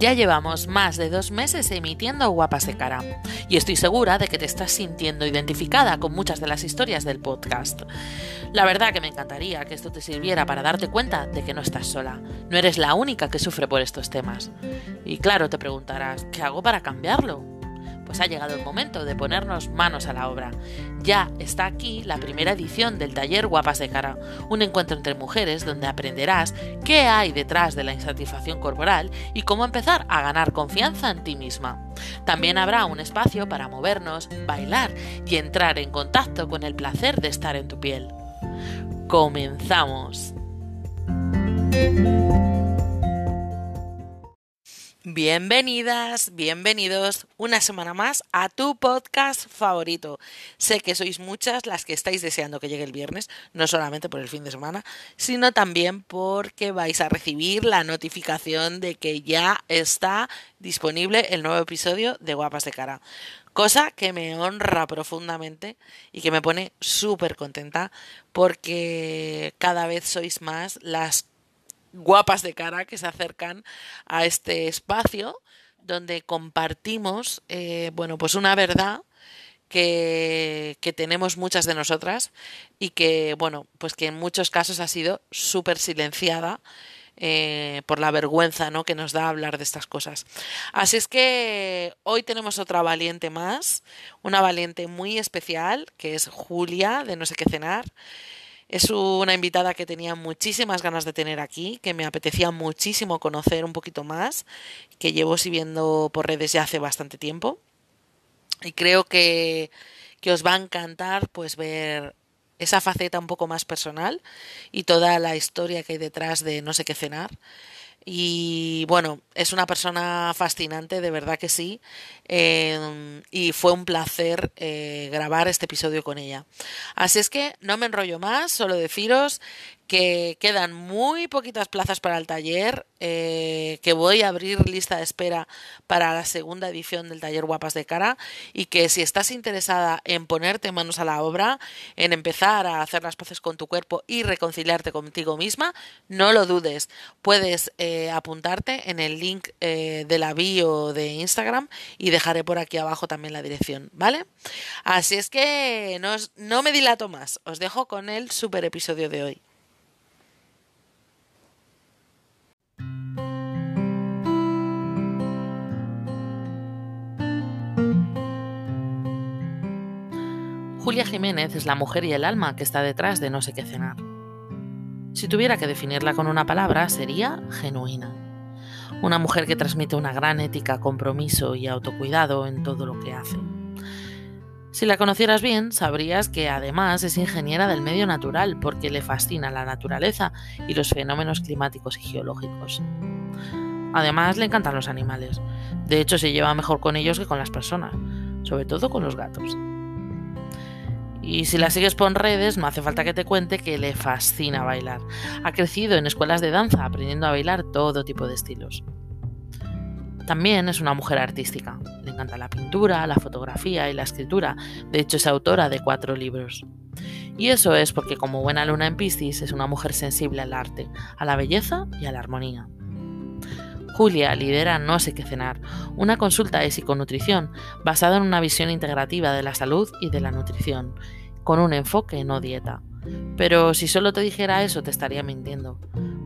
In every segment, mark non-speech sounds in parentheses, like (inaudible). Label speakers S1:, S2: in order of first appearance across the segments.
S1: Ya llevamos más de dos meses emitiendo Guapas de Cara y estoy segura de que te estás sintiendo identificada con muchas de las historias del podcast. La verdad que me encantaría que esto te sirviera para darte cuenta de que no estás sola, no eres la única que sufre por estos temas. Y claro, te preguntarás, ¿qué hago para cambiarlo? Pues ha llegado el momento de ponernos manos a la obra. Ya está aquí la primera edición del taller Guapas de Cara, un encuentro entre mujeres donde aprenderás qué hay detrás de la insatisfacción corporal y cómo empezar a ganar confianza en ti misma. También habrá un espacio para movernos, bailar y entrar en contacto con el placer de estar en tu piel. Comenzamos. Bienvenidas, bienvenidos una semana más a tu podcast favorito. Sé que sois muchas las que estáis deseando que llegue el viernes, no solamente por el fin de semana, sino también porque vais a recibir la notificación de que ya está disponible el nuevo episodio de Guapas de Cara. Cosa que me honra profundamente y que me pone súper contenta porque cada vez sois más las guapas de cara que se acercan a este espacio donde compartimos, eh, bueno, pues una verdad que, que, tenemos muchas de nosotras y que, bueno, pues que en muchos casos ha sido súper silenciada eh, por la vergüenza ¿no? que nos da hablar de estas cosas. Así es que hoy tenemos otra valiente más, una valiente muy especial, que es Julia, de No sé qué cenar. Es una invitada que tenía muchísimas ganas de tener aquí, que me apetecía muchísimo conocer un poquito más, que llevo siguiendo por redes ya hace bastante tiempo. Y creo que, que os va a encantar pues ver esa faceta un poco más personal y toda la historia que hay detrás de no sé qué cenar. Y bueno, es una persona fascinante, de verdad que sí. Eh, y fue un placer eh, grabar este episodio con ella. Así es que no me enrollo más, solo deciros que quedan muy poquitas plazas para el taller, eh, que voy a abrir lista de espera para la segunda edición del taller Guapas de Cara y que si estás interesada en ponerte manos a la obra, en empezar a hacer las paces con tu cuerpo y reconciliarte contigo misma, no lo dudes. Puedes eh, apuntarte en el link eh, de la bio de Instagram y dejaré por aquí abajo también la dirección, ¿vale? Así es que no, no me dilato más, os dejo con el super episodio de hoy. Julia Jiménez es la mujer y el alma que está detrás de No sé qué cenar. Si tuviera que definirla con una palabra, sería genuina. Una mujer que transmite una gran ética, compromiso y autocuidado en todo lo que hace. Si la conocieras bien, sabrías que además es ingeniera del medio natural porque le fascina la naturaleza y los fenómenos climáticos y geológicos. Además, le encantan los animales. De hecho, se lleva mejor con ellos que con las personas, sobre todo con los gatos. Y si la sigues por redes, no hace falta que te cuente que le fascina bailar. Ha crecido en escuelas de danza aprendiendo a bailar todo tipo de estilos. También es una mujer artística. Le encanta la pintura, la fotografía y la escritura. De hecho, es autora de cuatro libros. Y eso es porque como buena luna en Piscis es una mujer sensible al arte, a la belleza y a la armonía. Julia lidera No sé qué cenar, una consulta de psiconutrición basada en una visión integrativa de la salud y de la nutrición, con un enfoque no dieta. Pero si solo te dijera eso te estaría mintiendo,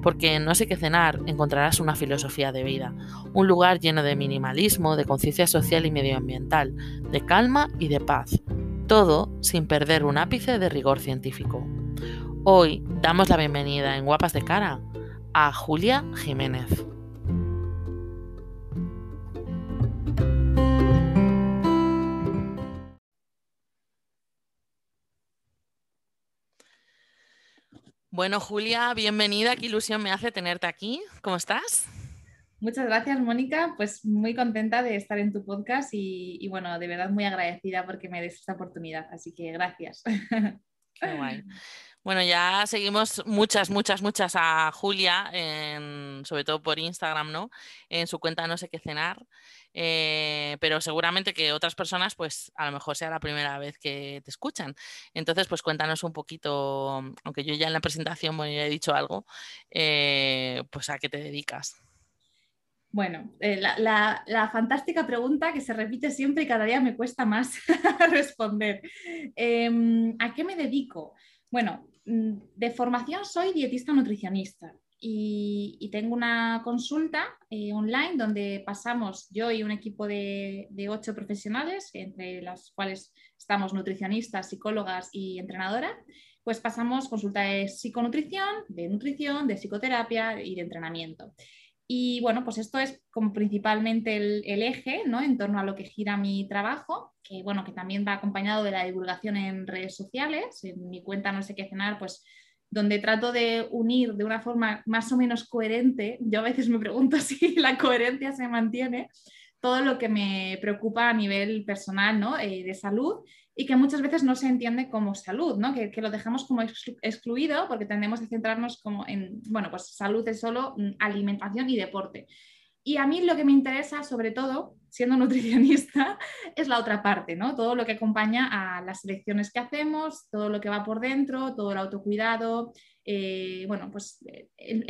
S1: porque en No sé qué cenar encontrarás una filosofía de vida, un lugar lleno de minimalismo, de conciencia social y medioambiental, de calma y de paz, todo sin perder un ápice de rigor científico. Hoy damos la bienvenida en Guapas de Cara a Julia Jiménez. Bueno, Julia, bienvenida. Qué ilusión me hace tenerte aquí. ¿Cómo estás?
S2: Muchas gracias, Mónica. Pues muy contenta de estar en tu podcast y, bueno, de verdad muy agradecida porque me des esta oportunidad. Así que gracias.
S1: Qué guay. (laughs) Bueno, ya seguimos muchas, muchas, muchas a Julia, sobre todo por Instagram, ¿no? En su cuenta No sé qué cenar. Eh, pero seguramente que otras personas, pues a lo mejor sea la primera vez que te escuchan. Entonces, pues cuéntanos un poquito, aunque yo ya en la presentación bueno, ya he dicho algo, eh, pues a qué te dedicas.
S2: Bueno, eh, la, fantástica pregunta que se repite siempre y cada día me cuesta más (laughs) responder. Em, ¿A qué me dedico? Bueno, de formación soy dietista nutricionista y, tengo una consulta eh, online donde pasamos yo y un equipo de, de, ocho profesionales, entre las cuales estamos nutricionistas, psicólogas y entrenadoras, pues pasamos consulta de psiconutrición, de nutrición, de psicoterapia y de entrenamiento. Y bueno, pues esto es como principalmente el, eje, ¿no? En torno a lo que gira mi trabajo, que bueno, que también va acompañado de la divulgación en redes sociales. En mi cuenta No sé qué cenar, pues donde trato de unir de una forma más o menos coherente, yo a veces me pregunto (laughs) si la coherencia se mantiene, todo lo que me preocupa a nivel personal, ¿no? Eh, de salud y que muchas veces no se entiende como salud, ¿no? que, lo dejamos como excluido porque tendemos a centrarnos como en, bueno, pues salud es solo mm, alimentación y deporte. Y a mí lo que me interesa, sobre todo, siendo (laughs) nutricionista, es la otra parte, ¿no? Todo lo que acompaña a las elecciones que hacemos, todo lo que va por dentro, todo el autocuidado, eh, bueno, pues el,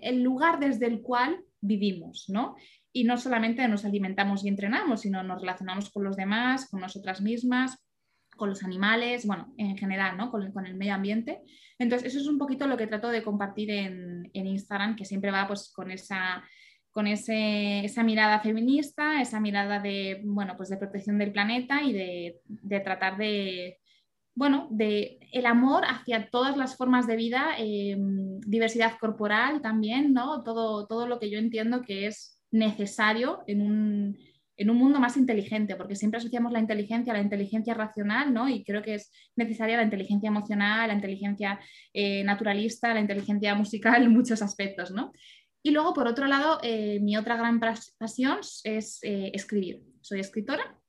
S2: el, lugar desde el cual vivimos, ¿no? Y no solamente nos alimentamos y entrenamos, sino nos relacionamos con los demás, con nosotras mismas, con los animales, bueno, en general, ¿no? Con, el medio ambiente. Entonces, eso es un poquito lo que trato de compartir en, Instagram, que siempre va pues con esa con ese, esa mirada feminista, esa mirada de, bueno, pues de protección del planeta y de, tratar de, bueno, de el amor hacia todas las formas de vida, em, diversidad corporal también, ¿no? Todo, todo lo que yo entiendo que es necesario en un, en un mundo más inteligente, porque siempre asociamos la inteligencia a la inteligencia racional, ¿no? Y creo que es necesaria la inteligencia emocional, la inteligencia eh, naturalista, la inteligencia musical muchos aspectos, ¿no? Y luego, por otro lado, eh, mi otra gran pasión es eh, escribir. Soy escritora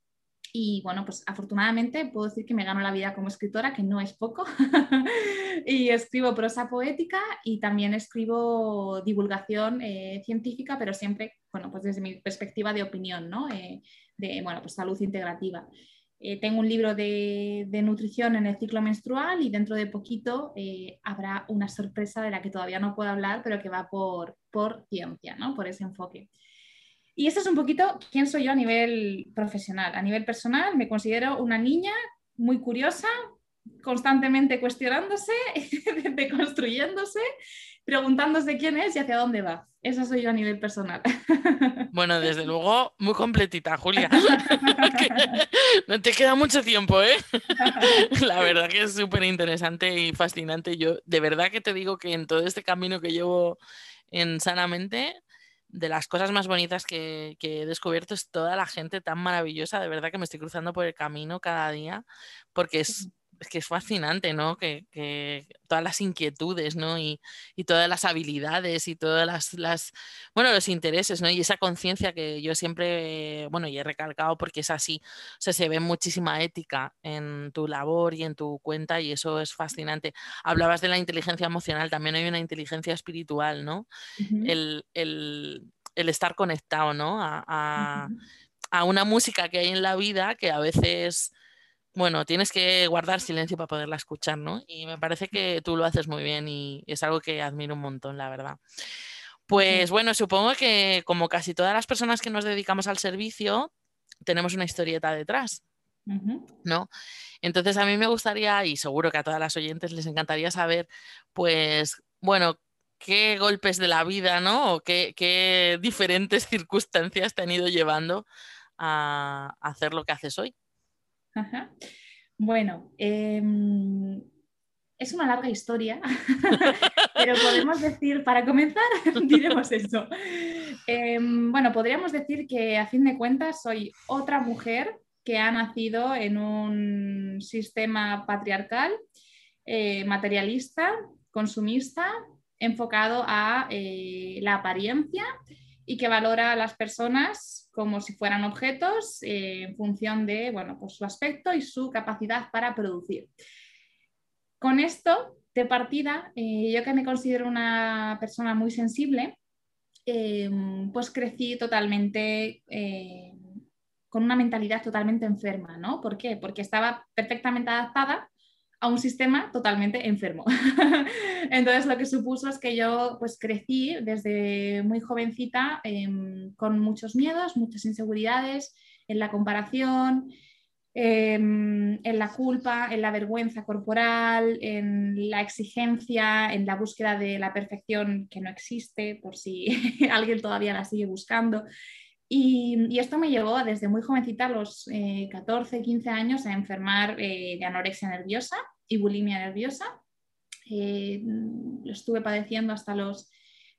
S2: y bueno, pues afortunadamente puedo decir que me gano la vida como escritora, que no es poco. (laughs) y escribo prosa poética y también escribo divulgación eh, científica, pero siempre, bueno, pues desde mi perspectiva de opinión, ¿no? Eh, de, bueno, pues salud integrativa. Eh, tengo un libro de, de, nutrición en el ciclo menstrual y dentro de poquito habrá una sorpresa de la que todavía no puedo hablar, pero que va por, por ciencia, ¿no? Por ese enfoque. Y este es un poquito quién soy yo a nivel profesional. A nivel personal me considero una niña muy curiosa, constantemente cuestionándose, (laughs) deconstruyéndose, preguntándose quién es y hacia dónde va. Esa soy yo a nivel personal. (laughs)
S1: Bueno, desde luego, muy completita, Julia. (laughs) no te queda mucho tiempo, ¿eh? La verdad que es súper interesante y fascinante. Yo de verdad que te digo que en todo este camino que llevo en Sanamente, de las cosas más bonitas que, he descubierto es toda la gente tan maravillosa, de verdad que me estoy cruzando por el camino cada día, porque es es que es fascinante, ¿no? Que, todas las inquietudes, ¿no? Y, todas las habilidades y todas las, las, bueno, los intereses, ¿no? Y esa conciencia que yo siempre, bueno, y he recalcado porque es así, o sea, se ve muchísima ética en tu labor y en tu cuenta y eso es fascinante. Hablabas de la inteligencia emocional, también hay una inteligencia espiritual, ¿no? el, estar conectado, ¿no? a una música que hay en la vida que a veces bueno, tienes que guardar silencio para poderla escuchar, ¿no? Y me parece que tú lo haces muy bien y es algo que admiro un montón, la verdad. Pues bueno, supongo que como casi todas las personas que nos dedicamos al servicio, tenemos una historieta detrás, ¿no? Entonces a mí me gustaría, y seguro que a todas las oyentes les encantaría saber, pues, bueno, qué golpes de la vida, ¿no? O qué, diferentes (laughs) circunstancias te han ido llevando a hacer lo que haces hoy.
S2: Bueno, em, es una larga historia, (laughs) pero podemos decir, para comenzar, (laughs) diremos eso. Em, bueno, podríamos decir que a fin de cuentas soy otra mujer que ha nacido en un sistema patriarcal, eh, materialista, consumista, enfocado a eh, la apariencia y que valora a las personas como si fueran objetos eh, en función de bueno, pues su aspecto y su capacidad para producir. Con esto, de partida, eh, yo que me considero una persona muy sensible, em, pues crecí totalmente eh, con una mentalidad totalmente enferma, ¿no? ¿Por qué? Porque estaba perfectamente adaptada a un sistema totalmente enfermo. (laughs) Entonces lo que supuso es que yo pues crecí desde muy jovencita em, con muchos miedos, muchas inseguridades en la comparación, em, en la culpa, en la vergüenza corporal, en la exigencia, en la búsqueda de la perfección que no existe, por si (laughs) alguien todavía la sigue buscando. Y, esto me llevó desde muy jovencita, a los 14, eh, 15 años, a enfermar eh, de anorexia nerviosa y bulimia nerviosa. Eh, lo estuve padeciendo hasta los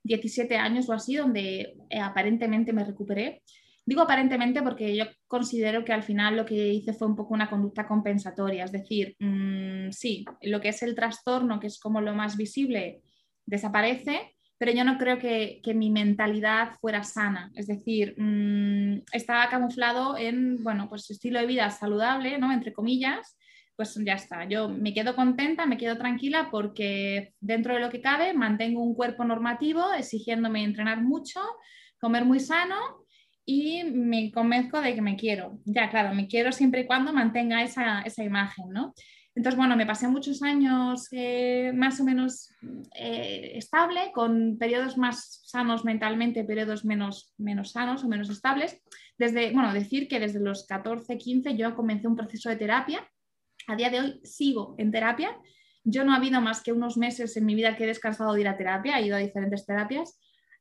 S2: 17 años o así, donde aparentemente me recuperé. Digo aparentemente porque yo considero que al final lo que hice fue un poco una conducta compensatoria, es decir, mm, sí, lo que es el trastorno, que es como lo más visible, desaparece, pero yo no creo que, mi mentalidad fuera sana. Es decir, mm, estaba camuflado en, bueno, pues estilo de vida saludable, ¿no? Entre comillas, pues ya está. Yo me quedo contenta, me quedo tranquila porque dentro de lo que cabe mantengo un cuerpo normativo, exigiéndome entrenar mucho, comer muy sano y me convenzco de que me quiero. Ya, claro, me quiero siempre y cuando mantenga esa, esa imagen, ¿no? Entonces, bueno, me pasé muchos años eh, más o menos eh, estable, con periodos más sanos mentalmente, periodos menos, menos sanos o menos estables. Desde, bueno, decir que desde los 14, 15 yo comencé un proceso de terapia. A día de hoy sigo en terapia. Yo no ha habido más que unos meses en mi vida que he descansado de ir a terapia, he ido a diferentes terapias.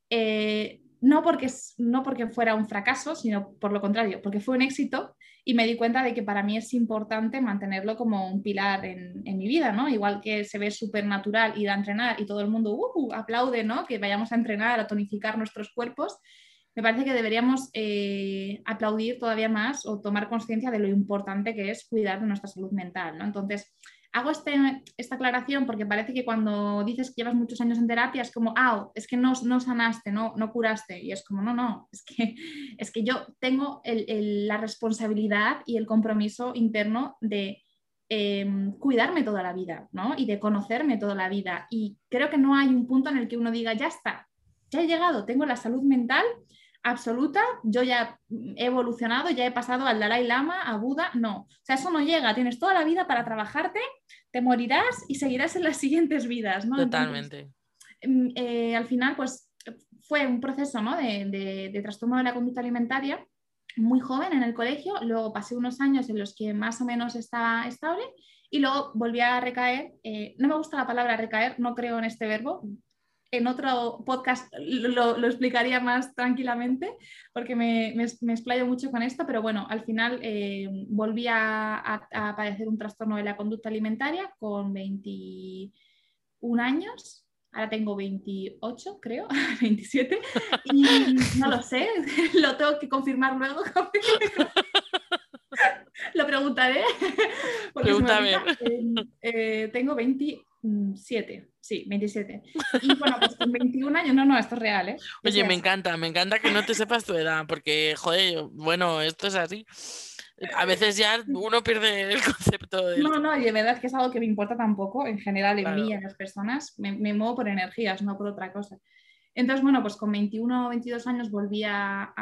S2: Eh, no porque, no porque fuera un fracaso, sino por lo contrario, porque fue un éxito y me di cuenta de que para mí es importante mantenerlo como un pilar en, mi vida, ¿no? Igual que se ve súper natural ir a entrenar y todo el mundo aplaude, ¿no? Que vayamos a entrenar, a tonificar nuestros cuerpos, me parece que deberíamos eh, aplaudir todavía más o tomar conciencia de lo importante que es cuidar de nuestra salud mental, ¿no? Entonces, hago este, esta aclaración porque parece que cuando dices que llevas muchos años en terapia es como, ah, es que no, no sanaste, no, no curaste. Y es como, no, no, es que, es que yo tengo la responsabilidad y el compromiso interno de em, cuidarme toda la vida, ¿no? Y de conocerme toda la vida. Y creo que no hay un punto en el que uno diga, ya está, ya he llegado, tengo la salud mental absoluta, yo ya he evolucionado, ya he pasado al Dalai Lama, a Buda, no. O sea, eso no llega, tienes toda la vida para trabajarte, te morirás y seguirás en las (laughs) siguientes vidas, ¿no?
S1: Totalmente.
S2: Mm, eh, al final, pues fue un proceso ¿no? de, de, trastorno de la conducta alimentaria muy joven en el colegio, luego pasé unos años en los que más o menos estaba estable y luego volví a recaer. Eh, no me gusta la palabra recaer, no creo en este verbo, en otro podcast lo, explicaría más tranquilamente porque me, me, explayo mucho con esto, pero bueno, al final eh, volví a, padecer un trastorno de la conducta alimentaria con 21 años. Ahora tengo 28, creo, (laughs) 27, y no lo sé, (laughs) lo tengo que confirmar luego. (laughs) lo preguntaré.
S1: Pregúntame.
S2: Eh, tengo 27, sí, 27. Y bueno, pues con 21 años, no, no, esto es real, ¿eh?
S1: Oye, me encanta, me encanta que no te sepas tu edad, porque, joder, bueno, esto es así. A veces ya uno pierde el concepto de...
S2: No, no, y de verdad que es algo que me importa tampoco, en general, en mí y en las personas. Me, me muevo por energías, no por otra cosa. Entonces, bueno, pues con 21 o 22 años volví a,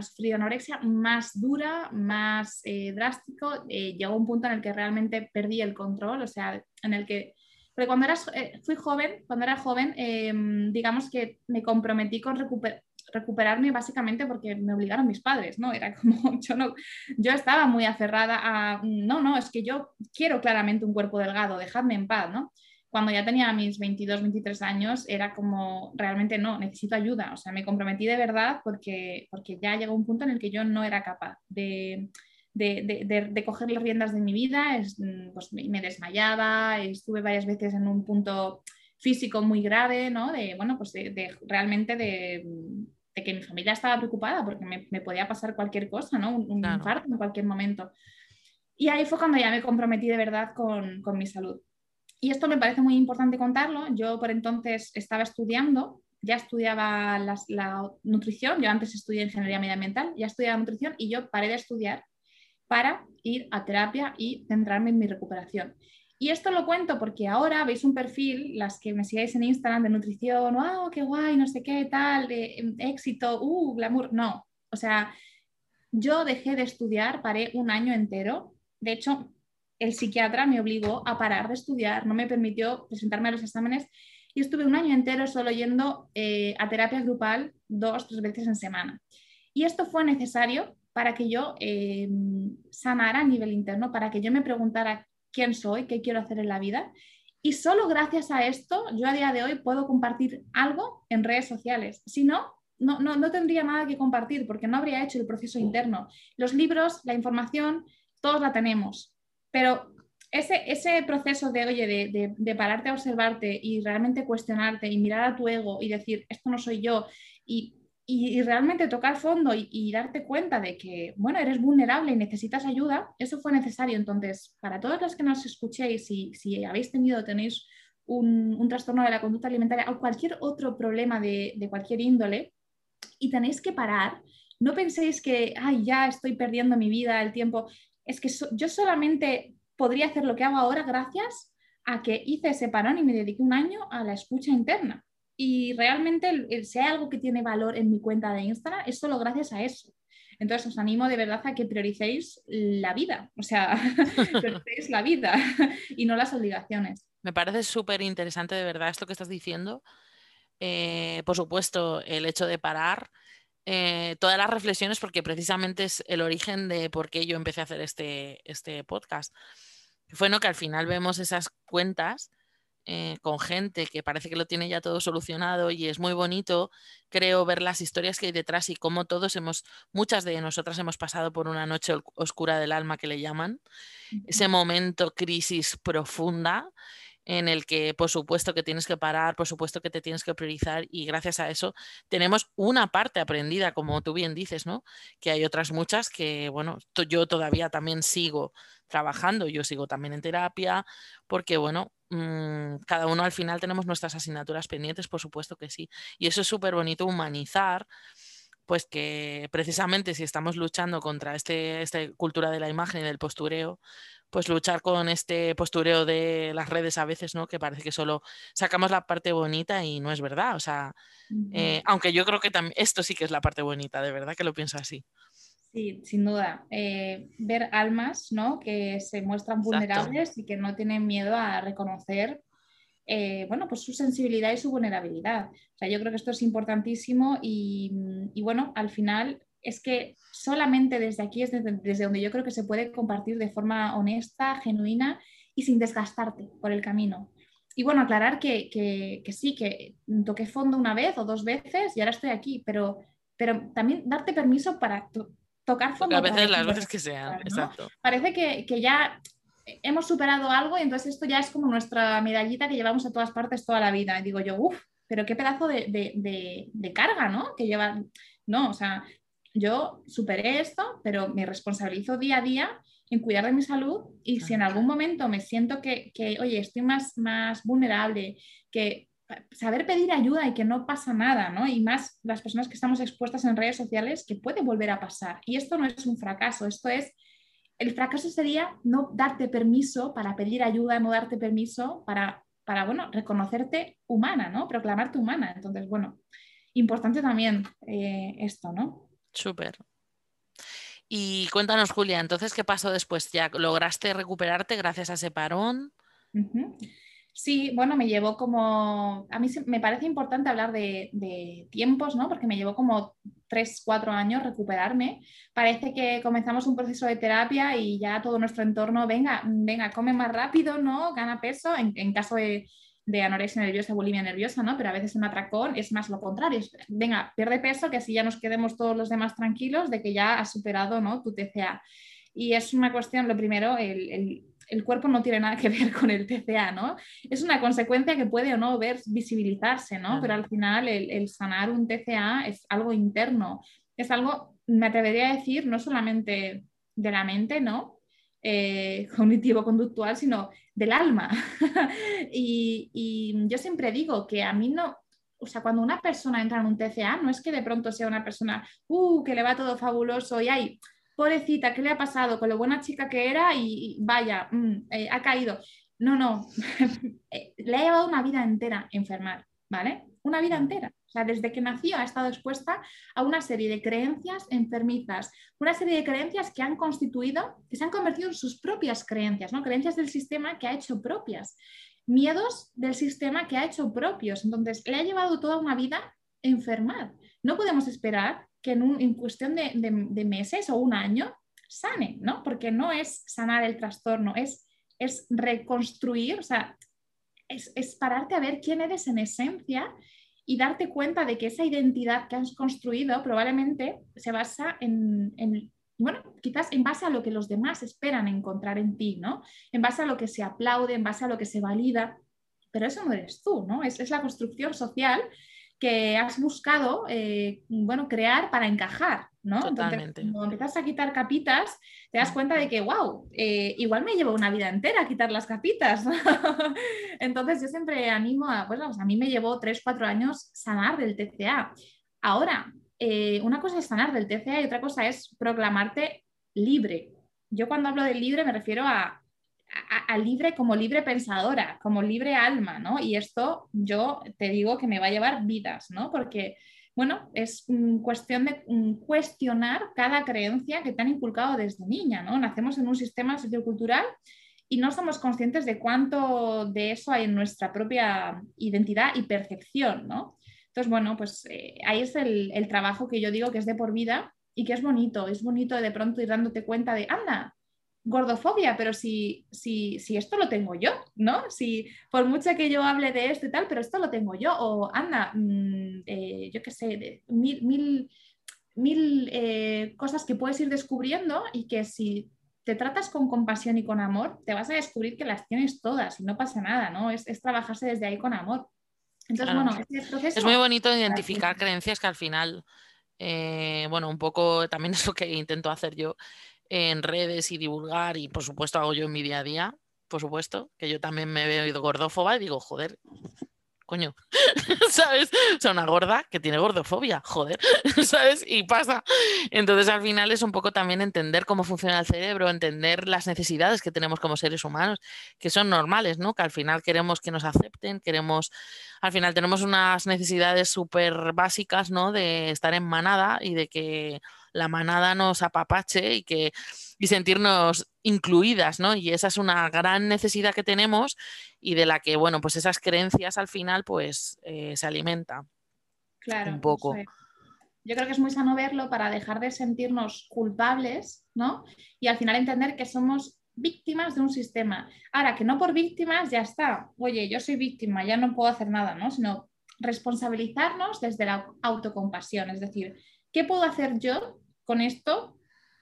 S2: sufrir anorexia más dura, más eh, drástico. Eh, llegó un punto en el que realmente perdí el control, o sea, en el que... Porque cuando era, eh, fui joven, cuando era joven, em, digamos que me comprometí con recuperarme básicamente porque me obligaron mis padres, ¿no? Era como, (laughs) yo no, yo estaba muy aferrada a, no, no, es que yo quiero claramente un cuerpo delgado, dejadme en paz, ¿no? cuando ya tenía mis 22, 23 años, era como, realmente no, necesito ayuda. O sea, me comprometí de verdad porque, porque ya llegó un punto en el que yo no era capaz de, de, coger las riendas de mi vida. Mm, pues me desmayaba, estuve varias veces en un punto físico muy grave, ¿no? De, bueno, pues de, realmente de, que mi familia estaba preocupada porque me, podía pasar cualquier cosa, ¿no? Un, infarto en cualquier momento. Y ahí fue cuando ya me comprometí de verdad con, con mi salud. Y esto me parece muy importante contarlo. Yo por entonces estaba estudiando, ya estudiaba la, nutrición, yo antes estudié ingeniería medioambiental, ya estudiaba nutrición y yo paré de estudiar para ir a terapia y centrarme en mi recuperación. Y esto lo cuento porque ahora veis un perfil, las que me sigáis en Instagram de nutrición, wow, qué guay, no sé qué, tal, de em, éxito, uh, glamour. No, o sea, yo dejé de estudiar, paré un año entero. De hecho, el psiquiatra me obligó a parar de estudiar, no me permitió presentarme a los exámenes y estuve un año entero solo yendo eh, a terapia grupal dos, tres veces en semana. Y esto fue necesario para que yo eh, sanara a nivel interno, para que yo me preguntara quién soy, qué quiero hacer en la vida. Y solo gracias a esto, yo a día de hoy puedo compartir algo en redes sociales. Si no, no, no, no tendría nada que compartir porque no habría hecho el proceso interno. Los libros, la información, todos la tenemos. Pero ese, ese proceso de, oye, de, de, pararte a observarte y realmente cuestionarte y mirar a tu ego y decir, esto no soy yo, y, y, realmente tocar fondo y, darte cuenta de que, bueno, eres vulnerable y necesitas ayuda, eso fue necesario. Entonces, para todos los que nos escuchéis, si, si habéis tenido, tenéis un, trastorno de la conducta alimentaria o cualquier otro problema de, cualquier índole y tenéis que parar, no penséis que, ay, ya estoy perdiendo mi vida, el tiempo. Es que yo solamente podría hacer lo que hago ahora gracias a que hice ese parón y me dediqué un año a la escucha interna. Y realmente, si hay algo que tiene valor en mi cuenta de Instagram, es solo gracias a eso. Entonces, os animo de verdad a que prioricéis la vida, o sea, (laughs) prioricéis la vida (laughs) y no las obligaciones.
S1: Me parece súper interesante de verdad esto que estás diciendo. Eh, por supuesto, el hecho de parar, eh, todas las reflexiones, porque precisamente es el origen de por qué yo empecé a hacer este, este podcast fue ¿no? que al final vemos esas cuentas eh, con gente que parece que lo tiene ya todo solucionado y es muy bonito, creo, ver las historias que hay detrás y cómo todos hemos, muchas de nosotras hemos pasado por una noche oscura del alma que le llaman, ese momento crisis profunda en el que por supuesto que tienes que parar, por supuesto que te tienes que priorizar y gracias a eso tenemos una parte aprendida, como tú bien dices, ¿no? Que hay otras muchas que, bueno, yo todavía también sigo trabajando, yo sigo también en terapia, porque, bueno, mmm, cada uno al final tenemos nuestras asignaturas pendientes, por supuesto que sí. Y eso es súper bonito humanizar pues que precisamente si estamos luchando contra este, esta cultura de la imagen y del postureo, pues luchar con este postureo de las redes a veces, ¿no? Que parece que solo sacamos la parte bonita y no es verdad. O sea, eh, aunque yo creo que también esto sí que es la parte bonita, de verdad que lo pienso así.
S2: Sí, sin duda. Eh, ver almas, ¿no? Que se muestran vulnerables y que no tienen miedo a reconocer, eh, bueno, pues su sensibilidad y su vulnerabilidad. O sea, yo creo que esto es importantísimo y, y bueno, al final es que solamente desde aquí es desde, donde yo creo que se puede compartir de forma honesta, genuina y sin desgastarte por el camino. Y bueno, aclarar que, sí, que toqué fondo una vez o dos veces y ahora estoy aquí, pero, pero también darte permiso para tocar fondo.
S1: A veces las veces que sean, exacto.
S2: Parece que, ya hemos superado algo y entonces esto ya es como nuestra medallita que llevamos a todas partes toda la vida. Y digo yo, uff, pero qué pedazo de, de, de, carga, ¿no? Que lleva, no, o sea, yo superé esto, pero me responsabilizo día a día en cuidar de mi salud y si en algún momento me siento que, oye, estoy más, más vulnerable, que saber pedir ayuda y que no pasa nada, ¿no? Y más las personas que estamos expuestas en redes sociales, que puede volver a pasar. Y esto no es un fracaso, esto es, el fracaso sería no darte permiso para pedir ayuda, no darte permiso para, para bueno, reconocerte humana, ¿no? Proclamarte humana. Entonces, bueno, importante también eh, esto, ¿no?
S1: Súper. Y cuéntanos, Julia, entonces, ¿qué pasó después? ¿Ya lograste recuperarte gracias a ese parón?
S2: Sí, bueno, me llevó como, a mí me parece importante hablar de, tiempos, ¿no? Porque me llevó como tres, cuatro años recuperarme. Parece que comenzamos un proceso de terapia y ya todo nuestro entorno, venga, venga, come más rápido, ¿no? Gana peso. en caso de, de anorexia nerviosa, bulimia nerviosa, ¿no? Pero a veces un atracón es más lo contrario. venga, pierde peso, que así ya nos quedemos todos los demás tranquilos de que ya has superado, ¿no? Tu TCA. Y es una cuestión, lo primero, el, cuerpo no tiene nada que ver (laughs) con el TCA, ¿no? Es una consecuencia que puede o no ver, visibilizarse, ¿no? Pero al final el, sanar un TCA es algo interno, es algo, me atrevería a decir, no solamente de la mente, ¿no? Eh, (laughs) cognitivo-conductual, sino del alma. (laughs) y, yo siempre digo que a mí no, o sea, cuando una persona entra en un TCA, no es que de pronto sea una persona, uh, que le va todo fabuloso y ay, pobrecita, ¿qué le ha pasado con lo buena chica que era y, vaya, mm, eh, ha caído? No, no, (laughs) eh, le ha llevado una vida entera enfermar, ¿vale? una vida entera. O sea, desde que nació ha estado expuesta a una serie de creencias enfermizas, una serie de creencias que han constituido, que se han convertido en sus propias creencias, ¿no? Creencias del sistema que ha hecho propias, miedos del sistema que ha hecho propios. Entonces, le ha llevado toda una vida enfermar. No podemos esperar que en, cuestión de, de, meses o un año sane, ¿no? Porque no es sanar el trastorno, es, es reconstruir, o sea, es, es pararte a ver quién eres en esencia y darte cuenta de que esa identidad que has construido probablemente se basa en, bueno, quizás en base a lo que los demás esperan encontrar en ti, ¿no? En base a lo que se aplaude, en base a lo que se valida, pero eso no eres tú, ¿no? Es, es la construcción social que has buscado, eh, bueno, crear para encajar, ¿no?
S1: Totalmente.
S2: cuando empiezas a quitar capitas, te das cuenta de que, wow, eh, igual me llevo una vida entera a quitar las capitas. (laughs) Entonces yo siempre animo a, bueno, a mí me llevó 3, 4 años sanar del TCA. Ahora, eh, una cosa es sanar del TCA y otra cosa es proclamarte libre. Yo cuando hablo de libre me refiero a a, libre como libre pensadora, como libre alma, ¿no? Y esto yo te digo que me va a llevar vidas, ¿no? Porque, bueno, es cuestión de cuestionar cada creencia que te han inculcado desde niña, ¿no? Nacemos en un sistema sociocultural y no somos conscientes de cuánto de eso hay en nuestra propia identidad y percepción, ¿no? Entonces, bueno, pues eh, ahí es el, el trabajo que yo digo que es de por vida y que es bonito, es bonito de pronto ir dándote cuenta de, anda, gordofobia, pero si, si, si, esto lo tengo yo, ¿no? Si por mucho que yo hable de esto y tal, pero esto lo tengo yo, o anda, mm, eh, yo qué sé, mil, mil, mil eh, cosas que puedes ir descubriendo y que si te tratas con compasión y con amor, te vas a descubrir que las tienes todas y no pasa nada, ¿no? Es, trabajarse desde ahí con amor. Entonces, bueno,
S1: Es muy bonito identificar creencias que al final, eh, bueno, un poco también (laughs) es lo que intento hacer yo, en redes y divulgar, y por supuesto hago yo en mi día a día, por supuesto, que yo también me veo gordófoba y digo, joder, coño, (laughs) ¿sabes? O sea, una gorda que tiene gordofobia, joder, (laughs) ¿sabes? Y pasa. Entonces, al final es un poco también entender cómo funciona el cerebro, entender las necesidades que tenemos como seres humanos, que son normales, ¿no? Que al final queremos que nos acepten, queremos, al final tenemos unas necesidades súper básicas, ¿no? De estar en manada y de que la manada nos apapache y que y sentirnos incluidas, ¿no? Y esa es una gran necesidad que tenemos y de la que, bueno, pues esas creencias al final, pues eh, se alimenta.
S2: Claro. Un poco. Yo creo que es muy sano verlo para dejar de sentirnos culpables, ¿no? Y al final entender que somos víctimas de un sistema. Ahora, que no por víctimas ya está. Oye, yo soy víctima, ya no puedo hacer nada, ¿no? Sino responsabilizarnos desde la autocompasión, es decir, ¿qué puedo hacer yo con esto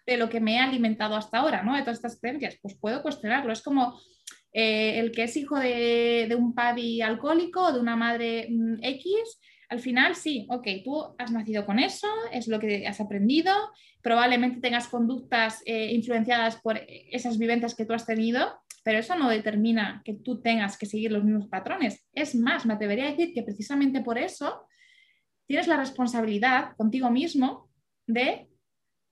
S2: de lo que me he alimentado hasta ahora, ¿no? De todas estas creencias, pues puedo cuestionarlo. Es como eh, el que es hijo de, un padre alcohólico o de una madre mm, X, al final sí, ok, tú has nacido con eso, es lo que has aprendido, probablemente tengas conductas eh, influenciadas por esas vivencias que tú has tenido, pero eso no determina que tú tengas que seguir los mismos patrones. Es más, me atrevería a decir que precisamente por eso tienes la responsabilidad contigo mismo de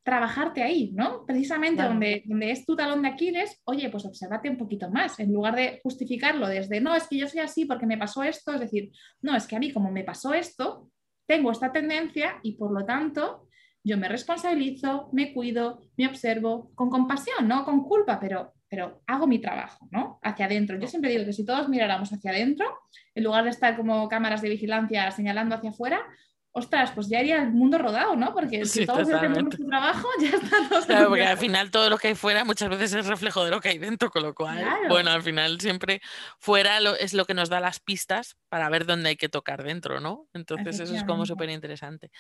S2: trabajarte ahí, ¿no? Precisamente donde, donde es tu talón de Aquiles, oye, pues observate un poquito más, en lugar de justificarlo desde, no, es que yo soy así porque me pasó esto, es decir, no, es que a mí como me pasó esto, tengo esta tendencia y por lo tanto yo me responsabilizo, me cuido, me observo con compasión, no con culpa, pero, pero hago mi trabajo, ¿no? Hacia adentro. Yo siempre digo que si todos miráramos hacia adentro, en lugar de estar como cámaras de vigilancia señalando hacia afuera, ostras, pues ya haría el mundo rodado, ¿no? Porque si todos hacemos nuestro trabajo, (laughs) ya está
S1: Claro, porque al final todo lo que hay fuera muchas veces es reflejo de lo que hay dentro, con lo cual, bueno, al final siempre fuera es lo que nos da las pistas para ver dónde hay que tocar dentro, ¿no? Entonces eso es como súper interesante.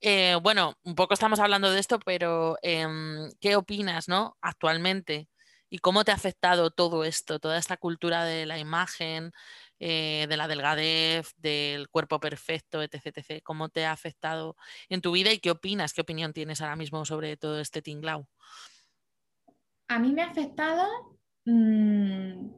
S1: Eh, bueno, un poco estamos hablando de esto, pero em, ¿qué opinas, no? Actualmente. ¿Y cómo te ha afectado todo esto, toda esta cultura de la imagen, eh, de la delgadez, del cuerpo perfecto, etc, etc. ¿Cómo te ha afectado en tu vida y qué opinas, qué opinión tienes ahora mismo sobre todo este tinglao?
S2: A mí me ha afectado mm,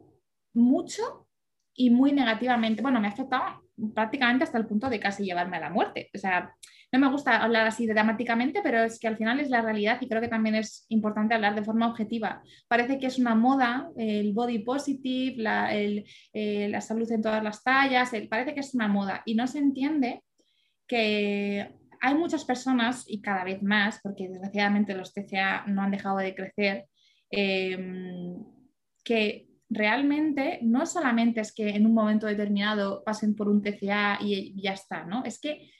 S2: mucho y muy negativamente. Bueno, me ha afectado prácticamente hasta el punto de casi llevarme a la muerte. O sea, no me gusta hablar así dramáticamente, pero es que al final es la realidad y creo que también es importante hablar de forma objetiva. Parece que es una moda el body positive, la, eh, la salud en todas las tallas, parece que es una moda y no se entiende que hay muchas personas y cada vez más, porque desgraciadamente los TCA no han dejado de crecer, em, que realmente no solamente es que en un momento determinado pasen por un TCA y ya está, ¿no? Es que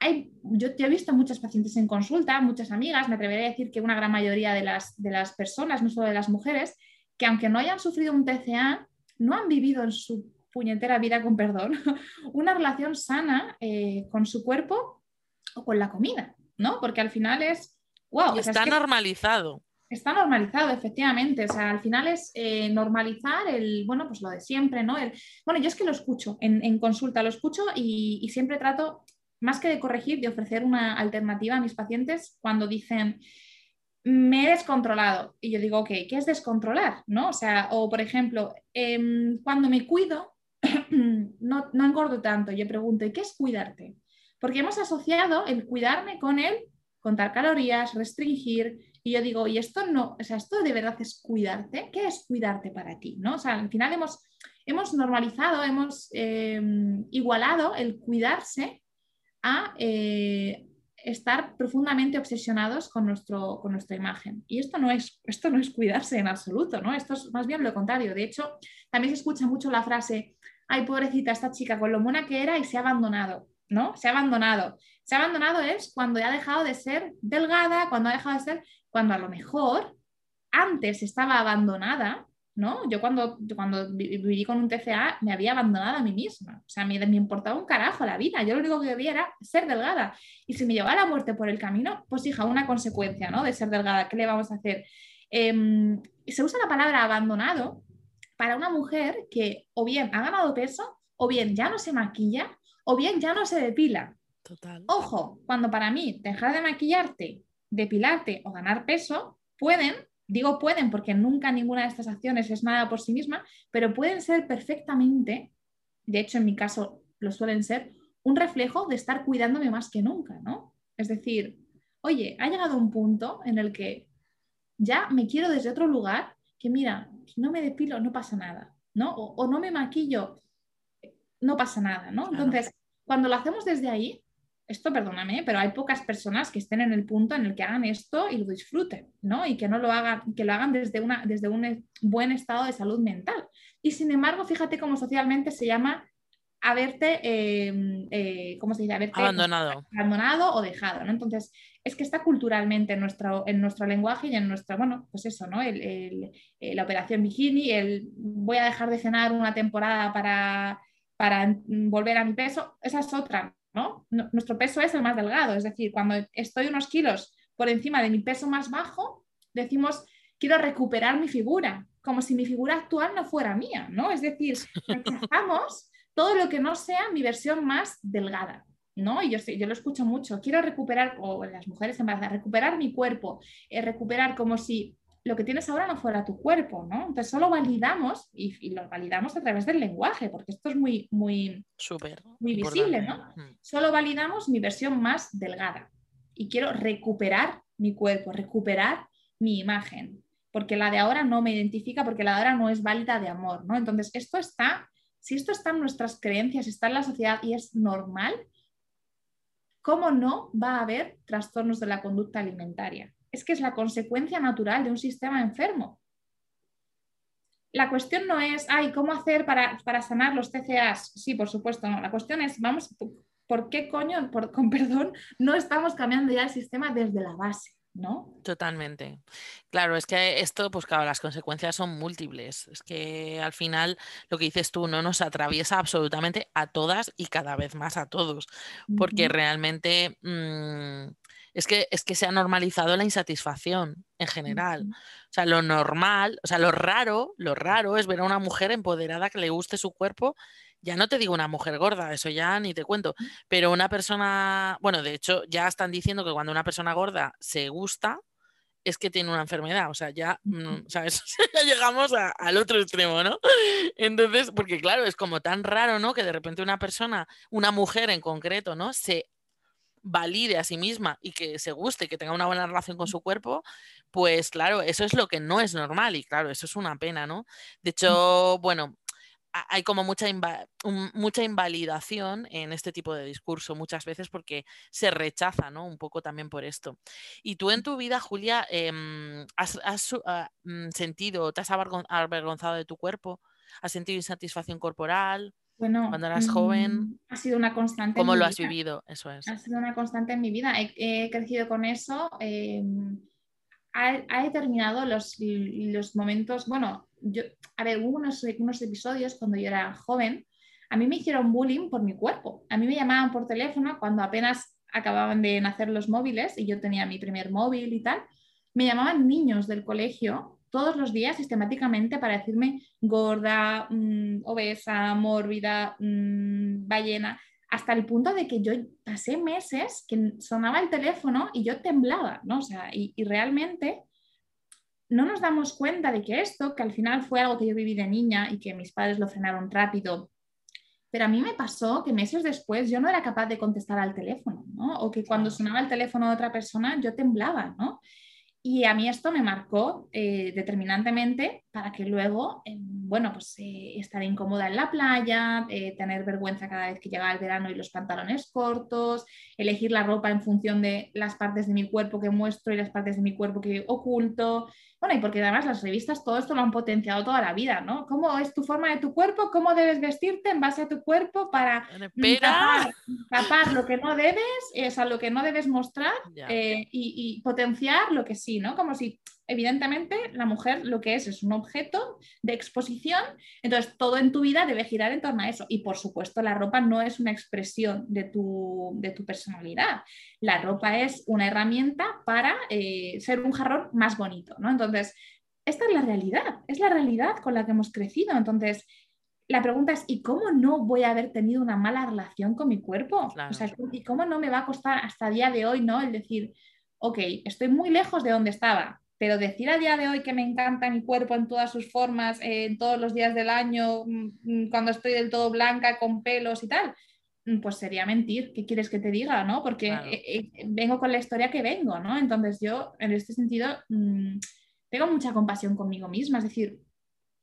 S2: hay, yo, he visto muchos pacientes en consulta, muchas amigas, me atrevería a decir que una gran mayoría de las, de las personas, no solo de las mujeres, que aunque no hayan sufrido un TCA, no han vivido en su puñetera vida, con perdón, (laughs) una relación sana eh, con su cuerpo o con la comida, ¿no? Porque al final es, wow.
S1: está normalizado.
S2: Está normalizado, efectivamente. O sea, al final es eh, normalizar el, bueno, pues lo de siempre, ¿no? El, bueno, yo es que lo escucho en, consulta, lo escucho y, siempre trato, más que de corregir, de ofrecer una alternativa a mis pacientes cuando dicen, me he descontrolado. Y yo digo, ok, ¿qué es descontrolar? ¿No? O sea, o por ejemplo, em, cuando me cuido, (clears throat) no, engordo tanto. Yo pregunto, ¿y qué es cuidarte? Porque hemos asociado el cuidarme con el contar calorías, restringir, y yo digo, y esto no, o sea, esto de verdad es cuidarte. ¿Qué es cuidarte para ti? ¿no? O sea, al final hemos, hemos normalizado, hemos em, igualado el cuidarse a eh, estar profundamente obsesionados con, nuestro, con nuestra imagen. Y esto no, es, esto no es cuidarse en absoluto, ¿no? Esto es más bien lo contrario. De hecho, también se escucha mucho la frase, ay, pobrecita, esta chica con lo mona que era y se ha abandonado, ¿no? Se ha abandonado. Se ha abandonado es cuando ya ha dejado de ser delgada, cuando ha dejado de ser cuando a lo mejor antes estaba abandonada, ¿no? Yo cuando, cuando viví con un TCA me había abandonado a mí misma, o sea, me, me, importaba un carajo la vida, yo lo único que quería era ser delgada. Y si me llevaba la muerte por el camino, pues hija, una consecuencia, ¿no? De ser delgada, ¿qué le vamos a hacer? Em, se usa la palabra abandonado para una mujer que o bien ha ganado peso, o bien ya no se maquilla, o bien ya no se depila. Total. Ojo, cuando para mí dejar de maquillarte depilarte o ganar peso pueden, digo pueden porque nunca ninguna de estas acciones es nada por sí misma, pero pueden ser perfectamente, de hecho en mi caso lo suelen ser, un reflejo de estar cuidándome más que nunca, ¿no? Es decir, oye, ha llegado un punto en el que ya me quiero desde otro lugar que mira, no me depilo, no pasa nada, ¿no? O, no me maquillo, no pasa nada, ¿no? Entonces, cuando lo hacemos desde ahí, esto perdóname, pero hay pocas personas que estén en el punto en el que hagan esto y lo disfruten, ¿no? Y que no lo hagan, que lo hagan desde, una, desde un buen estado de salud mental. Y sin embargo, fíjate cómo socialmente se llama haberte, em, eh, ¿cómo se dice?
S1: abandonado.
S2: abandonado o dejado, ¿no? Entonces, es que está culturalmente en nuestro, en nuestro lenguaje y en nuestra, bueno, pues eso, ¿no? El, la operación bikini, el voy a dejar de cenar una temporada para, para volver a mi peso, esa es otra, nuestro peso es el más delgado, es decir, cuando estoy unos kilos por encima de mi peso más bajo, decimos, quiero recuperar mi figura, como si mi figura actual no fuera mía, ¿no? Es decir, (laughs) rechazamos todo lo que no sea mi versión más delgada. ¿no? Y yo, yo lo escucho mucho, quiero recuperar, o las mujeres embarazadas, recuperar mi cuerpo, eh, recuperar como si lo que tienes ahora no fuera tu cuerpo, ¿no? Entonces solo validamos y, lo validamos a través del lenguaje, porque esto es muy, muy, muy visible, ¿no? Mm. Solo validamos mi versión más delgada y quiero recuperar mi cuerpo, recuperar mi imagen, porque la de ahora no me identifica, porque la de ahora no es válida de amor, ¿no? Entonces esto está, si esto está en nuestras creencias, está en la sociedad y es normal, ¿cómo no va a haber trastornos de la conducta alimentaria? Es que es la consecuencia natural de un sistema enfermo. La cuestión no es, ay, ¿cómo hacer para, sanar los TCAs? Sí, por supuesto, no. La cuestión es, vamos, ¿por qué coño, con (laughs) perdón, no estamos cambiando ya el sistema desde la base? ¿no?
S1: Totalmente. Claro, es que esto, pues claro, las consecuencias son múltiples. Es que al final lo que dices tú no nos atraviesa absolutamente a todas y cada vez más a todos, porque realmente mm, es que, es que se ha normalizado la insatisfacción en general. O sea, lo normal, o sea, lo raro, lo raro es ver a una mujer empoderada que le guste su cuerpo. Ya no te digo una mujer gorda, eso ya ni te cuento, pero una persona, bueno, de hecho ya están diciendo que cuando una persona gorda se gusta, es que tiene una enfermedad, o sea, ya, mm, ¿sabes? (laughs) ya llegamos al otro extremo, ¿no? (laughs) Entonces, porque claro, es como tan raro, ¿no? Que de repente una persona, una mujer en concreto, ¿no? Se valide a sí misma y que se guste, que tenga una buena relación con su cuerpo, pues claro, eso es lo que no es normal y claro, eso es una pena, ¿no? De hecho, bueno, hay como mucha, mucha invalidación en este tipo de discurso muchas veces porque se rechaza, ¿no? Un poco también por esto. Y tú en tu vida, Julia, em, ¿has, ah, mm, sentido, te has avergonzado de tu cuerpo? ¿Has sentido insatisfacción corporal?
S2: Bueno,
S1: cuando eras joven.
S2: Mm, ha sido una constante.
S1: ¿Cómo lo has vivido? Eso es.
S2: Ha sido una constante en mi vida. He, crecido con eso. Em, ha, determinado los, los, momentos. Bueno, yo, a ver, hubo unos, unos episodios cuando yo era joven. A mí me hicieron bullying por mi cuerpo. A mí me llamaban por teléfono cuando apenas acababan de nacer los móviles y yo tenía mi primer móvil y tal. Me llamaban niños del colegio todos los días sistemáticamente para decirme gorda, mm, obesa, mórbida, mm, ballena, hasta el punto de que yo pasé meses que sonaba el teléfono y yo temblaba, ¿no? O sea, y, y realmente no nos damos cuenta de que esto, que al final fue algo que yo viví de niña y que mis padres lo frenaron rápido, pero a mí me pasó que meses después yo no era capaz de contestar al teléfono, ¿no? O que cuando sonaba el teléfono de otra persona yo temblaba, ¿no? Y a mí esto me marcó eh, determinantemente para que luego, bueno, pues eh, estar incómoda en la playa, tener vergüenza cada vez que llegaba el verano y los pantalones cortos, elegir la ropa en función de las partes de mi cuerpo que muestro y las partes de mi cuerpo que oculto, bueno, y porque además las revistas todo esto lo han potenciado toda la vida, ¿no? ¿Cómo es tu forma de tu cuerpo? ¿Cómo debes vestirte en base a tu cuerpo para tapar, lo que no debes, es a lo que no debes mostrar eh, y, y, potenciar lo que sí, ¿no? Como si evidentemente la mujer lo que es es un objeto de exposición, entonces todo en tu vida debe girar en torno a eso. Y por supuesto la ropa no es una expresión de tu, de tu personalidad, la ropa es una herramienta para eh, ser un jarrón más bonito, ¿no? Entonces, esta es la realidad, es la realidad con la que hemos crecido. Entonces, la pregunta es, ¿y cómo no voy a haber tenido una mala relación con mi cuerpo? O sea, ¿y cómo no me va a costar hasta el día de hoy, ¿no? El decir, ok, estoy muy lejos de donde estaba, pero decir a día de hoy que me encanta mi cuerpo en todas sus formas, en todos los días del año, mm, mm, cuando estoy del todo blanca, con pelos y tal, mm, pues sería mentir. ¿Qué quieres que te diga? ¿no? Porque eh, eh, vengo con la historia que vengo, ¿no? Entonces yo, en este sentido, tengo mucha compasión conmigo misma. Es decir,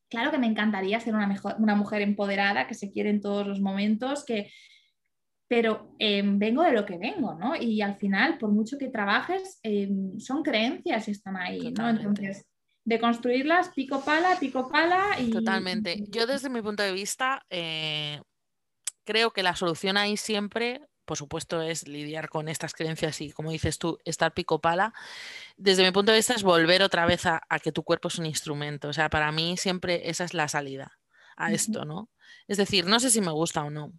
S2: claro que me encantaría ser una, mejor, una mujer empoderada, que se quiere en todos los momentos, que, pero em, vengo de lo que vengo, ¿no? Y al final, por mucho que trabajes, em, son creencias que están ahí, ¿no? Entonces, de construirlas pico pala, pico pala y...
S1: Totalmente. Yo desde mi punto de vista, eh, creo que la solución ahí siempre, por supuesto, es lidiar con estas creencias y, como dices tú, estar pico pala. Desde mi punto de vista es volver otra vez a, que tu cuerpo es un instrumento. O sea, para mí siempre esa es la salida a esto, ¿no? Es decir, no sé si me gusta o no,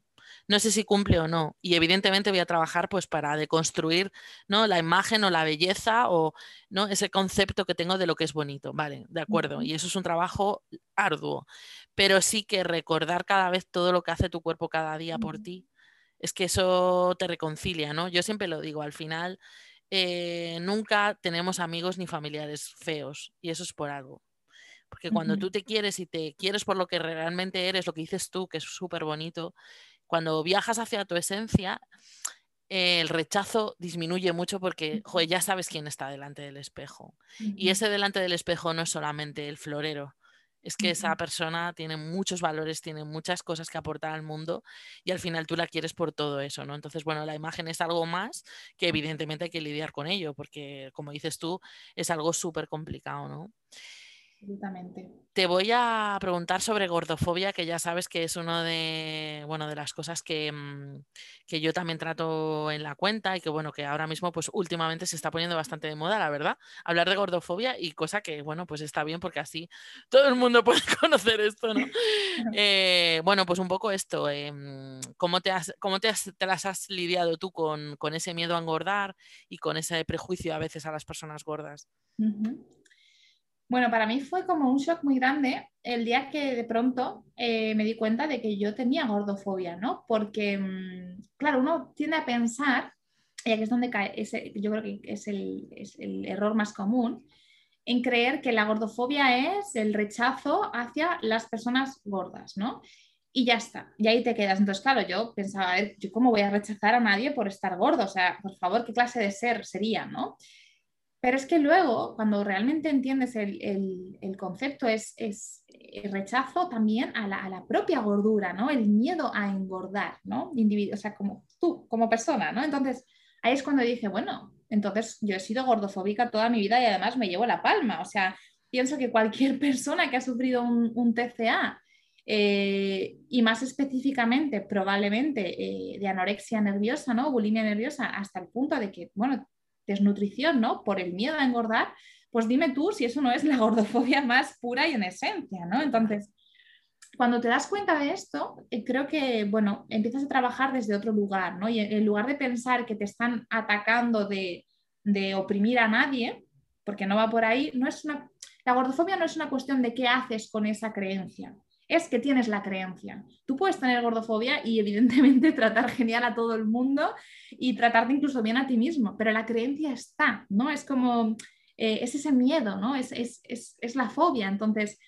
S1: no sé si cumple o no. Y evidentemente voy a trabajar pues para deconstruir ¿no? la imagen o la belleza o ¿no? ese concepto que tengo de lo que es bonito. Vale, de acuerdo. Y eso es un trabajo arduo. Pero sí que recordar cada vez todo lo que hace tu cuerpo cada día por ti. Es que eso te reconcilia, ¿no? Yo siempre lo digo, al final eh, nunca tenemos amigos ni familiares feos y eso es por algo. Porque cuando tú te quieres y te quieres por lo que realmente eres, lo que dices tú, que es súper bonito, cuando viajas hacia tu esencia, el rechazo disminuye mucho porque ya sabes quién está delante del espejo. Y ese delante del espejo no es solamente el florero, es que esa persona tiene muchos valores, tiene muchas cosas que aportar al mundo y al final tú la quieres por todo eso, ¿no? Entonces, bueno, la imagen es algo más que evidentemente hay que lidiar con ello porque, como dices tú, es algo súper complicado, ¿no?
S2: Absolutamente.
S1: Te voy a preguntar sobre gordofobia, que ya sabes que es una de, bueno, de las cosas que, mm, que, yo también trato en la cuenta y que bueno, que ahora mismo pues últimamente se está poniendo bastante de moda, la verdad, hablar de gordofobia y cosa que bueno, pues está bien porque así todo el mundo (laughs) puede conocer esto, ¿no? (laughs) Eh, bueno, pues un poco esto, em, ¿cómo, te, has, cómo te, te, las has lidiado tú con, con, ese miedo a engordar y con ese prejuicio a veces a las personas gordas?
S2: Bueno, para mí fue como un shock muy grande el día que de pronto eh, me di cuenta de que yo tenía gordofobia, ¿no? Porque, mm, claro, uno tiende a pensar y aquí es donde cae, ese, yo creo que es el, es el error más común, en creer que la gordofobia es el rechazo hacia las personas gordas, ¿no? Y ya está, y ahí te quedas. Entonces, claro, yo pensaba, a ver, ¿yo cómo voy a rechazar a nadie por estar gordo? O sea, por favor, ¿qué clase de ser sería, no? Pero es que luego, cuando realmente entiendes el, concepto, es, es, el rechazo también a la, propia gordura, ¿no? El miedo a engordar, ¿no? o sea, como tú, como persona, ¿no? Entonces, ahí es cuando dije, bueno, entonces yo he sido gordofóbica toda mi vida y además me llevo la palma. O sea, pienso que cualquier (laughs) persona que ha sufrido un, TCA eh, y más específicamente probablemente eh, de anorexia nerviosa, ¿no? Bulimia nerviosa, hasta el punto de que, bueno, desnutrición, ¿no? Por el miedo a engordar, pues dime tú si eso no es la gordofobia más pura y en esencia, ¿no? Entonces, cuando te das cuenta de esto, eh, creo que, bueno, empiezas a trabajar desde otro lugar, ¿no? Y en lugar de pensar que te están atacando de, de oprimir a nadie, porque no va por ahí, no es una, la gordofobia no es una cuestión de qué haces con esa creencia, es que tienes la creencia. Tú puedes tener gordofobia y evidentemente (laughs) tratar genial a todo el mundo y tratarte incluso bien a ti mismo, pero la creencia está, ¿no? Es como, eh, es ese miedo, ¿no? Es, es, la fobia. Entonces,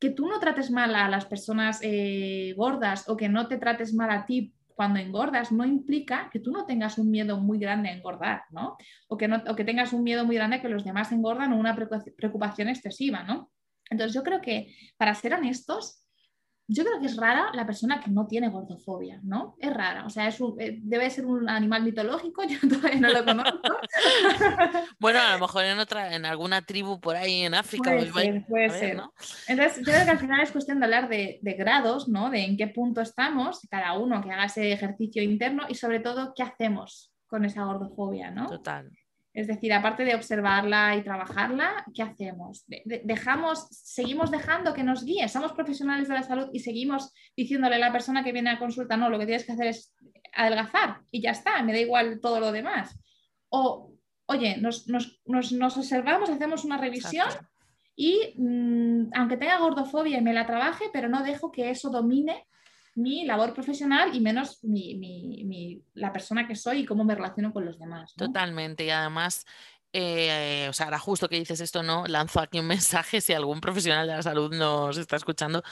S2: que tú no trates mal a las personas eh, gordas o que no te trates mal a ti cuando engordas no implica que tú no tengas un miedo muy grande a engordar, ¿no? O que, no, o que tengas un miedo muy grande a que los demás engordan o una preocupación excesiva, ¿no? Entonces yo creo que, para ser honestos, yo creo que es rara la persona que no tiene gordofobia, ¿no? Es rara, o sea, es eh, debe ser un animal mitológico, (laughs) yo todavía no lo conozco. (laughs)
S1: bueno, a lo mejor en otra, en alguna tribu por ahí en África.
S2: Puede ser, puede ser. Entonces, yo creo que al (laughs) final es cuestión de hablar de, de, grados, ¿no? De en qué punto estamos, cada uno que haga ese ejercicio interno y sobre todo qué hacemos con esa gordofobia, ¿no?
S1: Total.
S2: Es decir, aparte de observarla y trabajarla, ¿qué hacemos? dejamos, seguimos dejando que nos guíe, somos profesionales de la salud y seguimos diciéndole a la persona que viene a consulta, no, lo que tienes que hacer es adelgazar y ya está, me da igual todo lo demás. O, oye, nos, observamos, hacemos una revisión y mm, aunque tenga gordofobia y me la trabaje, pero no dejo que eso domine mi labor profesional y menos la persona que soy y cómo me relaciono con los demás.
S1: Totalmente, y además eh, o sea, ahora justo que dices esto, no, lanzo aquí un (laughs) mensaje si algún profesional de la salud nos está escuchando,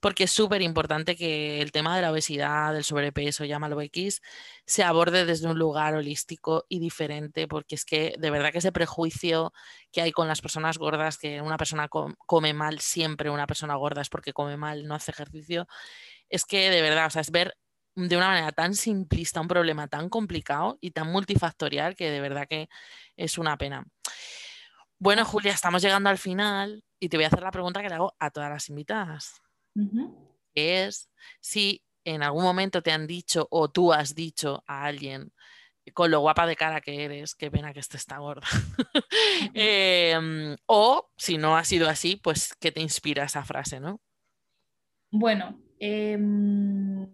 S1: porque es súper importante que el tema de la obesidad, del sobrepeso, llámalo X, se aborde desde un lugar holístico y diferente, porque es que de verdad que ese prejuicio que hay con las personas gordas, que una persona come mal, siempre una persona gorda es porque come mal, no hace ejercicio, es que de verdad, o sea, es ver de una manera tan simplista un problema tan complicado y tan multifactorial que de verdad que es una pena. Bueno, Julia, estamos llegando al final y te voy a hacer la pregunta que le hago a todas las invitadas. es si en algún momento te han dicho o tú has dicho a alguien con lo guapa de cara que eres, qué pena que esté está gorda. (laughs) Em, o si no ha sido así, pues que te inspira esa frase, ¿no?
S2: Bueno, Em,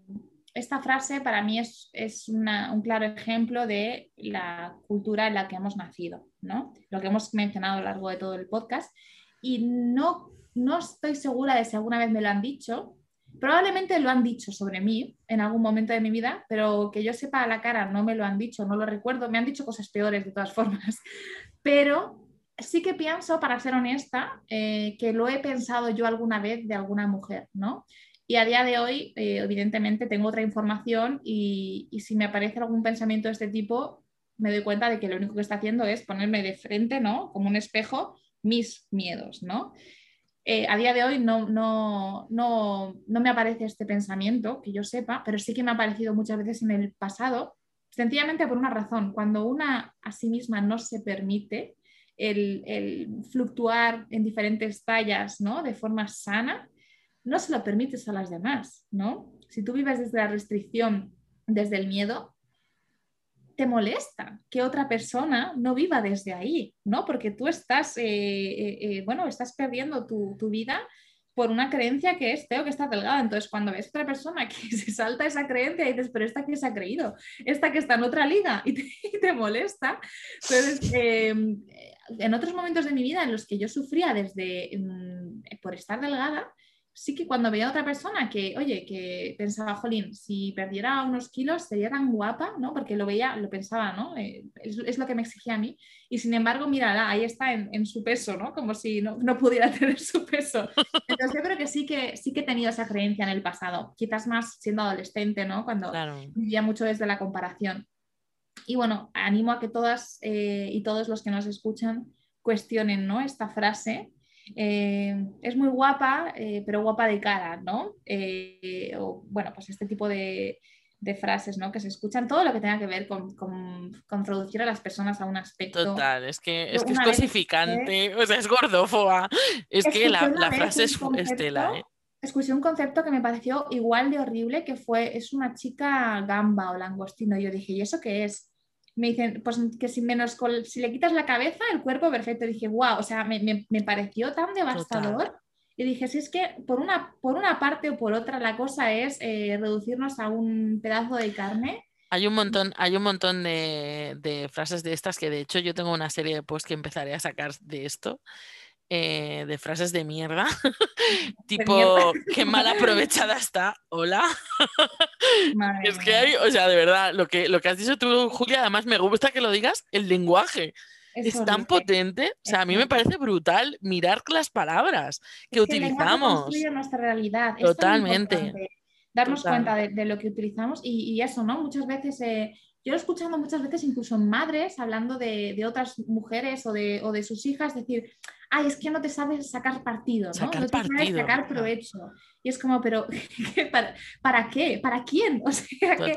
S2: esta frase para mí es, un claro ejemplo de la cultura en la que hemos nacido, ¿no? Lo que hemos mencionado a lo largo de todo el podcast. Y no, no estoy segura de si alguna vez me lo han dicho. Probablemente lo han dicho sobre mí en algún momento de mi vida, pero que yo sepa a la cara no me lo han dicho, no lo recuerdo. Me han dicho cosas peores de todas (laughs) formas. Pero sí que pienso, para ser honesta, eh, que lo he pensado yo alguna vez de alguna mujer, ¿no? Y a día de hoy, eh, evidentemente, tengo otra información y, si me aparece algún pensamiento de este tipo, me doy cuenta de que lo único que está haciendo es ponerme de frente, ¿no? Como un espejo, mis miedos, ¿no? Eh, a día de hoy no, no, no, no, me aparece este pensamiento, que yo sepa, pero sí que me ha aparecido muchas veces en el pasado, sencillamente por una razón. Cuando una a sí misma no se permite el, el fluctuar en diferentes tallas, ¿no? De forma sana, no se lo permites a las demás, ¿no? Si tú vives desde la restricción, desde el miedo, te molesta que otra persona no viva desde ahí, ¿no? Porque tú estás, eh, eh, eh, bueno, estás perdiendo tu, vida por una creencia que es tengo que estar delgada. Entonces, cuando ves otra persona que (laughs) se salta esa creencia y dices, pero esta que se ha creído, esta que está en otra liga (laughs) y te, molesta. Entonces, em, en otros momentos de mi vida en los que yo sufría desde mm, por estar delgada, sí que cuando veía a otra persona que, oye, que pensaba, jolín, si perdiera unos kilos sería tan guapa, ¿no? Porque lo veía, lo pensaba, ¿no? Eh, es, lo que me exigía a mí. Y sin embargo, mira, ahí está en, su peso, ¿no? Como si no, pudiera (laughs) tener su peso. Entonces yo creo que sí que sí que he tenido esa creencia en el pasado, quizás más siendo adolescente, ¿no? Cuando vivía mucho desde la comparación. Y bueno, animo a que todas eh, y todos los que nos escuchan cuestionen, ¿no? Esta frase eh, es muy guapa, eh, pero guapa de cara, ¿no? Eh, o, bueno, pues este tipo de, frases, ¿no? Que se escuchan, todo lo que tenga que ver con, con, a las personas a un aspecto.
S1: Total, es que es, que es cosificante, o sea, es gordófoba. Es que la, frase es estela, ¿eh?
S2: Escuché un concepto que me pareció igual de horrible, que fue, es una chica gamba o langostino. Yo dije, ¿y eso qué es? Me dicen, pues que si, menos si le quitas la cabeza, el cuerpo perfecto. dije, wow, o sea, me, pareció tan devastador. Y dije, si es que por una, por una parte o por otra la cosa es eh, reducirnos a un pedazo de carne.
S1: Hay un montón, hay un montón de, de, frases de estas que de hecho yo tengo una serie de posts que empezaré a sacar de esto. Eh, de frases de mierda, (laughs) (laughs) tipo, qué mal (laughs) aprovechada está, hola. es que hay, o sea, de verdad, lo que, lo que has dicho tú, Julia, además me gusta que lo digas, el lenguaje. Es, tan potente, o sea, a mí me parece brutal mirar las palabras que utilizamos.
S2: Que nuestra realidad.
S1: Totalmente.
S2: darnos cuenta de, lo que utilizamos y, eso, ¿no? Muchas veces eh, yo he escuchado muchas veces incluso madres hablando de, otras mujeres o de, o de, sus hijas, decir, ay, es que no te sabes sacar partido, ¿no?
S1: Sacar
S2: no te sabes sacar provecho. Y es como, pero (laughs) ¿para, qué? ¿Para quién? (laughs) O sea, que,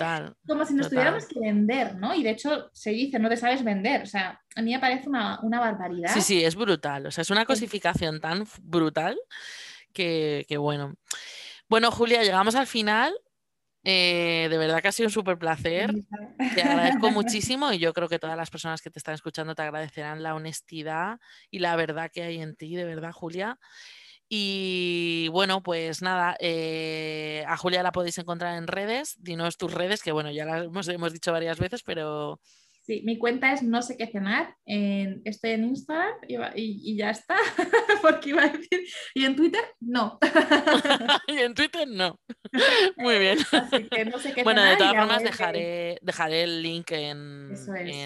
S2: como si nos tuviéramos que vender, ¿no? Y de hecho se dice, no te sabes vender. O sea, a mí me parece una, una barbaridad.
S1: Sí, sí, es brutal. O sea, es una cosificación tan brutal que, que bueno. Bueno, Julia, llegamos al final. Eh, de verdad que ha sido un súper placer. Te agradezco (laughs) muchísimo y yo creo que todas las personas que te están escuchando te agradecerán la honestidad y la verdad que hay en ti, de verdad, Julia. Y bueno, pues nada, eh, a Julia la podéis encontrar en redes. Dinos tus redes, que bueno, ya las hemos dicho varias veces, pero
S2: Sí, mi cuenta es no sé qué cenar. estoy en Instagram y, ya está. (laughs) Porque iba a decir. Y en Twitter, no. (laughs)
S1: y en Twitter, no. (laughs) Muy bien. (laughs) bueno, de todas formas, dejaré, dejaré el link en,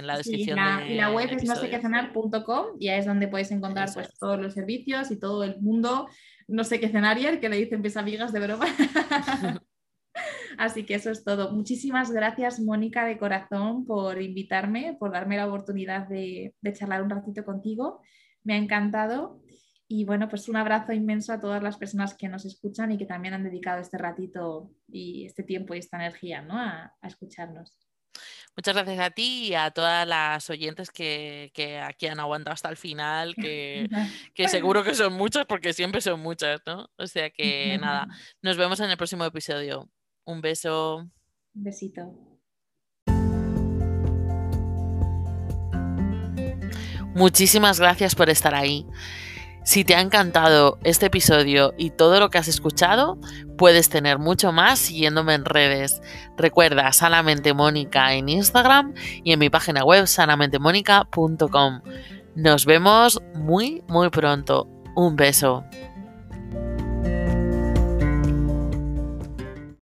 S1: la descripción.
S2: y, la, web es no sé qué cenar.com y ahí es donde podéis encontrar pues, todos los servicios y todo el mundo. No sé qué cenar, que le dicen mis amigas de broma. (laughs) Así que eso es todo. Muchísimas gracias, Mónica, de corazón, por invitarme, por darme la oportunidad de, charlar un ratito contigo. Me ha encantado. Y bueno, pues un abrazo inmenso a todas las personas que nos escuchan y que también han dedicado este ratito y este tiempo y esta energía ¿no? a, escucharnos.
S1: Muchas gracias a ti y a todas las oyentes que, aquí han aguantado hasta el final, que, (laughs) que, seguro que son muchas porque siempre son muchas, ¿no? O sea que nada, nos vemos en el próximo episodio. Un beso. Un
S2: besito.
S1: Muchísimas gracias por estar ahí. Si te ha encantado este episodio y todo lo que has escuchado, puedes tener mucho más siguiéndome en redes. Recuerda Sanamente Mónica en Instagram y en mi página web sanamentemónica.com. Nos vemos muy, muy pronto. Un beso.